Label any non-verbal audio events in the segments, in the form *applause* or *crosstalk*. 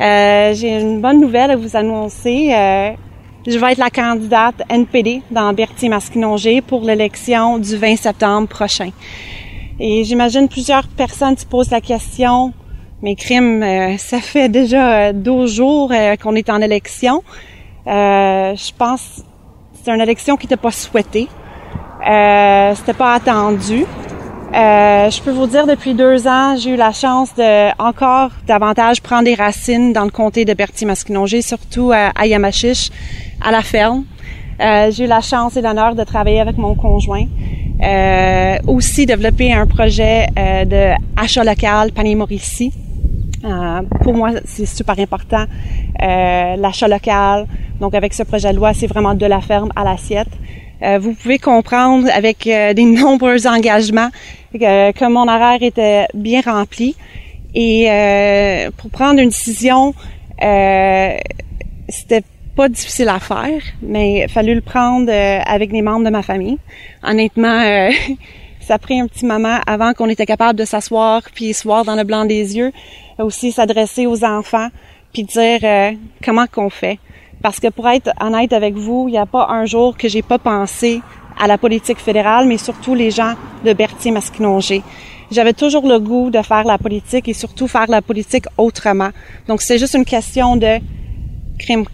Euh, j'ai une bonne nouvelle à vous annoncer. Euh, je vais être la candidate NPD dans Berthier-Masquinongé pour l'élection du 20 septembre prochain. Et j'imagine plusieurs personnes se posent la question, mes crimes, euh, ça fait déjà 12 jours qu'on est en élection. je pense que c'est une élection qui n'était pas souhaitée. Euh, c'était pas attendu. Euh, je peux vous dire, depuis deux ans, j'ai eu la chance de encore davantage prendre des racines dans le comté de Berthier-Masquinongé, surtout à, à Yamachiche, à la ferme. Euh, j'ai eu la chance et l'honneur de travailler avec mon conjoint. Euh, aussi développer un projet euh, de achat local panier Mauricie. Euh, pour moi, c'est super important. L'achat local. Donc, avec ce projet de loi, c'est vraiment de la ferme à l'assiette. Euh, vous pouvez comprendre avec euh, des *laughs* nombreux engagements euh, que mon horaire était bien rempli. Et pour prendre une décision, c'était pas difficile à faire, mais il fallu le prendre avec des membres de ma famille. Honnêtement, *laughs* ça a pris un petit moment avant qu'on était capable de s'asseoir puis se voir dans le blanc des yeux, aussi s'adresser aux enfants puis dire comment qu'on fait. Parce que pour être honnête avec vous, il n'y a pas un jour que j'ai pas pensé à la politique fédérale, mais surtout les gens de Berthier-Masquinongé. J'avais toujours le goût de faire la politique et surtout faire la politique autrement. Donc c'est juste une question de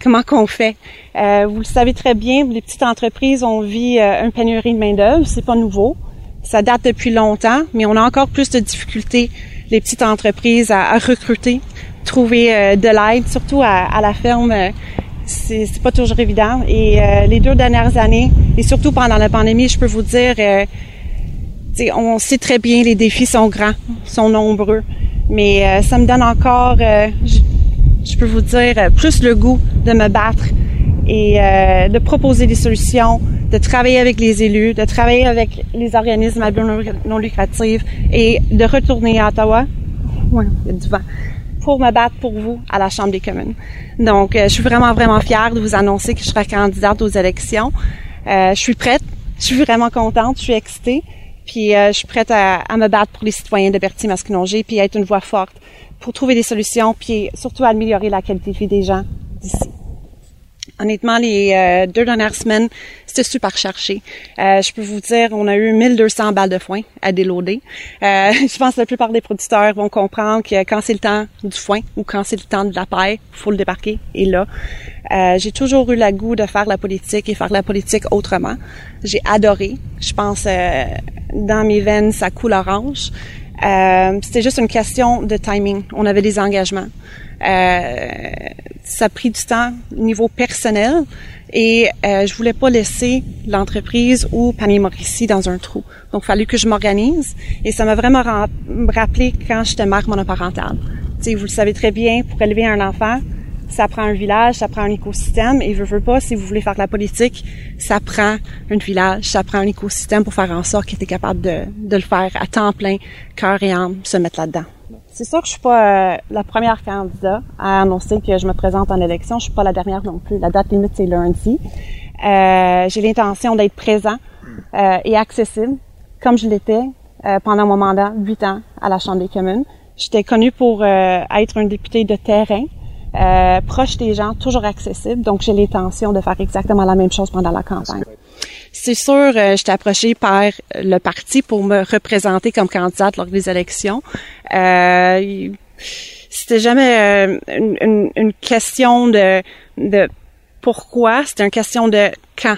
comment qu'on fait? Euh, vous le savez très bien, les petites entreprises ont vu euh, une pénurie de main d'œuvre, c'est pas nouveau. Ça date depuis longtemps, mais on a encore plus de difficultés les petites entreprises à, recruter, trouver euh, de l'aide, surtout à, à la ferme c'est pas toujours évident. Et euh, les deux dernières années, et surtout pendant la pandémie, je peux vous dire, euh, on sait très bien les défis sont grands, sont nombreux, mais euh, ça me donne encore, je, je, peux vous dire, plus le goût de me battre et de proposer des solutions, de travailler avec les élus, de travailler avec les organismes à but non lucratif et de retourner à Ottawa. Oui, il y a du vent pour me battre pour vous à la Chambre des communes. Donc, euh, je suis vraiment, vraiment fière de vous annoncer que je serai candidate aux élections. Euh, je suis prête. Je suis vraiment contente. Je suis excitée. Puis, euh, je suis prête à, me battre pour les citoyens de Berthier-Masquinongé, puis être une voix forte pour trouver des solutions, puis surtout améliorer la qualité de vie des gens d'ici. Honnêtement, les euh, deux dernières semaines, c'était super cherché. Euh, je peux vous dire, on a eu 1200 balles de foin à déloader. Euh, *laughs* je pense que la plupart des producteurs vont comprendre que quand c'est le temps du foin ou quand c'est le temps de la paille, faut le débarquer. Et là, j'ai toujours eu la goût de faire la politique et faire la politique autrement. J'ai adoré. Je pense, dans mes veines, ça coule orange. C'était juste une question de timing. On avait des engagements. Euh, ça a pris du temps au niveau personnel et euh, je voulais pas laisser l'entreprise ou Panier Mauricie dans un trou. Donc, il fallait que je m'organise et ça m'a vraiment rappelé quand j'étais mère monoparentale. sais, vous le savez très bien, pour élever un enfant, ça prend un village, ça prend un écosystème et je veux pas, si vous voulez faire de la politique, ça prend un village, ça prend un écosystème pour faire en sorte qu'il était capable de, de le faire à temps plein, cœur et âme, se mettre là-dedans. C'est sûr que je suis pas euh, la première candidate à annoncer que je me présente en élection. Je suis pas la dernière non plus. La date limite c'est lundi. Euh, j'ai l'intention d'être présent euh, et accessible, comme je l'étais pendant mon mandat, huit ans à la Chambre des communes. J'étais connue pour être un député de terrain, proche des gens, toujours accessible. Donc j'ai l'intention de faire exactement la même chose pendant la campagne. C'est sûr, euh, j'étais approchée par le parti pour me représenter comme candidate lors des élections. Euh, c'était jamais euh, une, une, question de, de pourquoi, c'était une question de quand.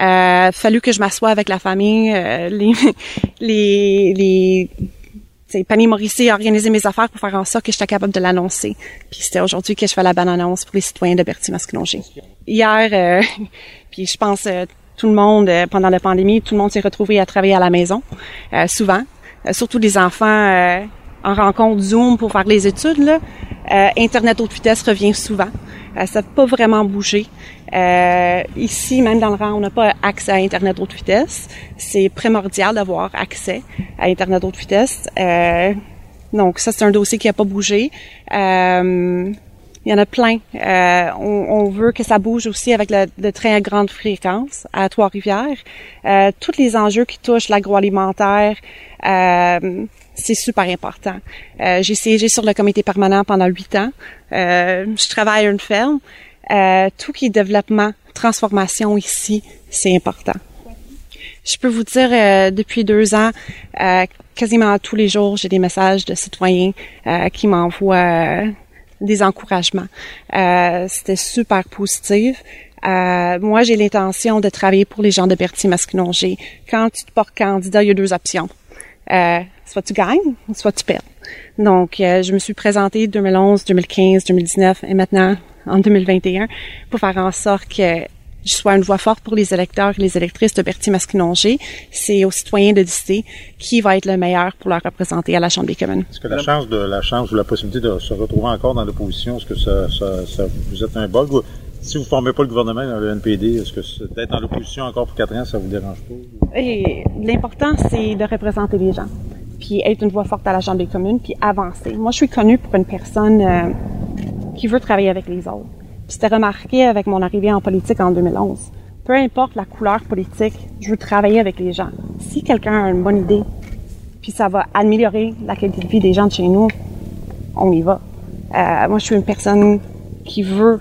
Euh, fallu que je m'assoie avec la famille, euh, les, *laughs* les, les c'est Panier Mauricie a organisé mes affaires pour faire en sorte que j'étais capable de l'annoncer. Puis c'était aujourd'hui que je fais la bonne annonce pour les citoyens de Berthier-Masquinongé. Hier, euh, *laughs* puis je pense tout le monde, euh, pendant la pandémie, tout le monde s'est retrouvé à travailler à la maison, euh, souvent. Euh, surtout les enfants en rencontre Zoom pour faire les études. Là. Internet haute vitesse revient souvent. ça n'a pas vraiment bougé. ici, même dans le rang, on n'a pas accès à Internet haute vitesse. C'est primordial d'avoir accès à Internet haute vitesse. donc ça, c'est un dossier qui n'a pas bougé. Il y en a plein. Euh, on, veut que ça bouge aussi avec le, le train à grande fréquence à Trois-Rivières. Euh, tous les enjeux qui touchent l'agroalimentaire, euh, c'est super important. Euh, j'ai siégé sur le comité permanent pendant huit ans. Euh, je travaille à une ferme. Euh, tout qui est développement, transformation ici, c'est important. Je peux vous dire, depuis deux ans, quasiment tous les jours, j'ai des messages de citoyens qui m'envoient des encouragements. C'était super positif. moi, j'ai l'intention de travailler pour les gens de Berthier-Masquinongé. Quand tu te portes candidat, il y a deux options. Euh, soit tu gagnes, soit tu perds. Donc, euh, je me suis présentée 2011, 2015, 2019 et maintenant en 2021 pour faire en sorte que je sois une voix forte pour les électeurs et les électrices de Berthier-Masquinongé. C'est aux citoyens de décider qui va être le meilleur pour leur représenter à la Chambre des communes. Est-ce que la chance de la chance ou la possibilité de se retrouver encore dans l'opposition, est-ce que ça, ça, ça, vous êtes un bug? Si vous ne formez pas le gouvernement dans le NPD, est-ce que d'être dans l'opposition encore pour quatre ans, ça vous dérange pas? l'important, c'est de représenter les gens, puis être une voix forte à la Chambre des communes, puis avancer. Moi, je suis connue pour une personne euh, qui veut travailler avec les autres. Puis c'était remarqué avec mon arrivée en politique en 2011. Peu importe la couleur politique, je veux travailler avec les gens. Si quelqu'un a une bonne idée, puis ça va améliorer la qualité de vie des gens de chez nous, on y va. Euh, moi, je suis une personne qui veut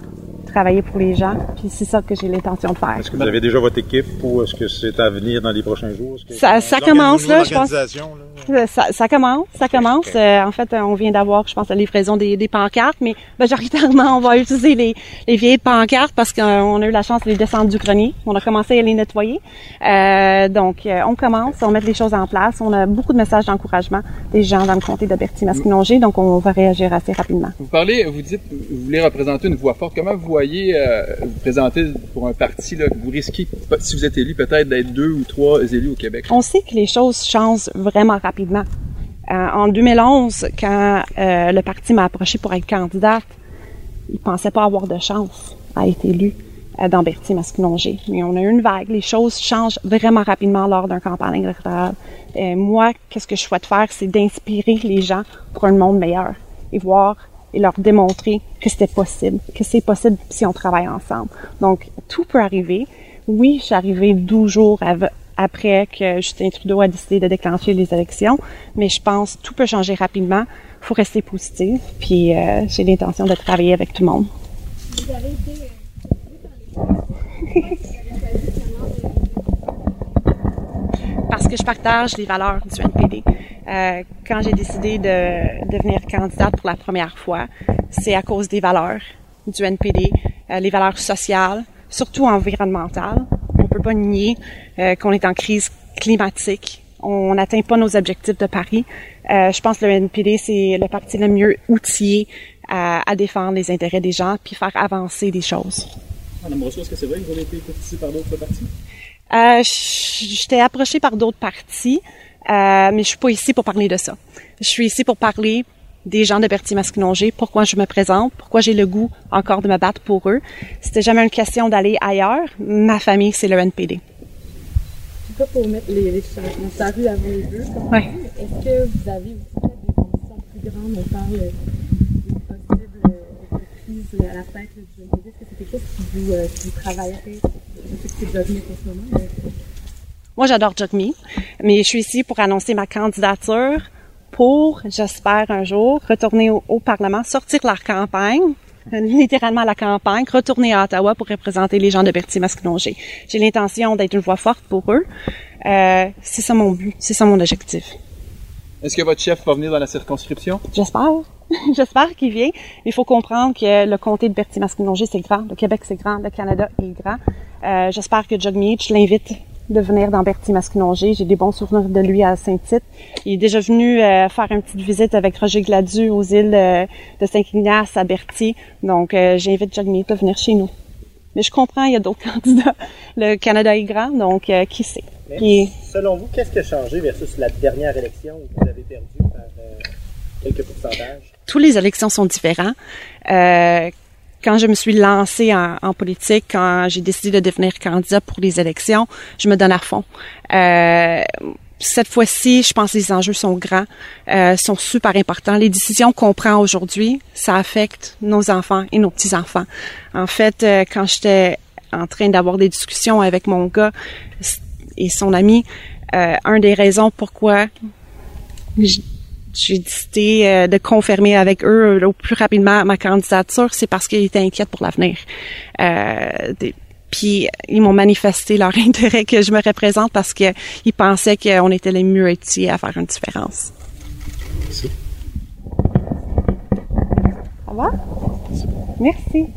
travailler pour les gens. Puis c'est ça que j'ai l'intention de faire. Est-ce que vous avez déjà votre équipe ou est-ce que c'est à venir dans les prochains jours? Ça, ça commence là, je pense. Euh, ça, ça, commence, ça commence. Euh, en fait, on vient d'avoir, je pense, la livraison des, des pancartes, mais majoritairement, on va utiliser les, les vieilles pancartes parce qu'on a eu la chance de les descendre du grenier. On a commencé à les nettoyer. Euh, donc, euh, on commence, on met les choses en place. On a beaucoup de messages d'encouragement des gens dans le comté de Berthier-Masquinongé, donc on va réagir assez rapidement. Vous parlez, vous dites, vous voulez représenter une voix forte. Comment vous voyez euh, vous présenter pour un parti là, vous risquez, si vous êtes élu, peut-être d'être deux ou trois élus au Québec? On sait que les choses changent vraiment rapidement. Euh, en 2011, quand euh, le parti m'a approché pour être candidate, il pensait pas avoir de chance à être élu dans Berthier-Masquinongé. Mais on a eu une vague. Les choses changent vraiment rapidement lors d'un campagne électorale. moi, qu'est-ce que je souhaite faire, c'est d'inspirer les gens pour un monde meilleur et voir et leur démontrer que c'était possible, que c'est possible si on travaille ensemble. Donc, tout peut arriver. Oui, je suis arrivée 12 jours après que Justin Trudeau a décidé de déclencher les élections. Mais je pense que tout peut changer rapidement. Il faut rester positif. Puis euh, j'ai l'intention de travailler avec tout le monde. Parce que je partage les valeurs du NPD. Euh, quand j'ai décidé de devenir candidate pour la première fois, c'est à cause des valeurs du NPD, euh, les valeurs sociales, surtout environnementales, peut pas nier euh, qu'on est en crise climatique. On n'atteint pas nos objectifs de Paris. Euh, je pense que le NPD, c'est le parti le mieux outillé à, à, défendre les intérêts des gens puis faire avancer des choses. Madame Rousseau, est-ce que c'est vrai que vous avez été courtisée par d'autres partis? Euh, J'étais approchée par d'autres partis, euh, mais je suis pas ici pour parler de ça. Je suis ici pour parler des gens de Berthier-Masquinongé, pourquoi je me présente, pourquoi j'ai le goût encore de me battre pour eux. C'était jamais une question d'aller ailleurs. Ma famille, c'est le NPD. Pas pour mettre les, les charrues avant les deux. Oui. Est-ce que vous avez aussi des ambitions plus grandes? On parle d'une possible euh, crise à la tête du NPD. Est-ce que c'est quelque chose qui vous, euh, qui vous travaillerez? Je sais que c'est en ce moment. Mais... Moi, j'adore Jogme, mais je suis ici pour annoncer ma candidature pour, j'espère un jour, retourner au, Parlement, sortir leur campagne, euh, littéralement la campagne, retourner à Ottawa pour représenter les gens de Berthier-Masquinongé. J'ai l'intention d'être une voix forte pour eux. Euh, c'est ça mon but, c'est ça mon objectif. Est-ce que votre chef va venir dans la circonscription? J'espère. *laughs* J'espère qu'il vient. Il faut comprendre que le comté de Berthier-Masquinongé, c'est grand. Le Québec, c'est grand. Le Canada est grand. Euh, J'espère que Jug Meach l'invite de venir dans Berthier-Masquinongé. J'ai des bons souvenirs de lui à Saint-Tite. Il est déjà venu euh, faire une petite visite avec Roger Gladu aux îles euh, de Saint-Ignace à Berthier. Donc, euh, j'invite Jagmeet à venir chez nous. Mais je comprends, il y a d'autres *laughs* candidats. Le Canada est grand, donc qui sait? Selon vous, qu'est-ce qui a changé versus la dernière élection où vous avez perdu par quelques pourcentages? Toutes les élections sont différentes quand je me suis lancée en, politique, quand j'ai décidé de devenir candidat pour les élections, je me donne à fond. Euh, cette fois-ci, je pense que les enjeux sont grands, euh, sont super importants. Les décisions qu'on prend aujourd'hui, ça affecte nos enfants et nos petits-enfants. En fait, euh, quand j'étais en train d'avoir des discussions avec mon gars et son ami, euh, un des raisons pourquoi j'ai décidé euh, de confirmer avec eux le plus rapidement ma candidature, c'est parce qu'ils étaient inquiets pour l'avenir. Euh, puis ils m'ont manifesté leur *laughs* intérêt que je me représente parce qu'ils pensaient qu'on était les mieux outillés à faire une différence. Merci. Au revoir. Merci.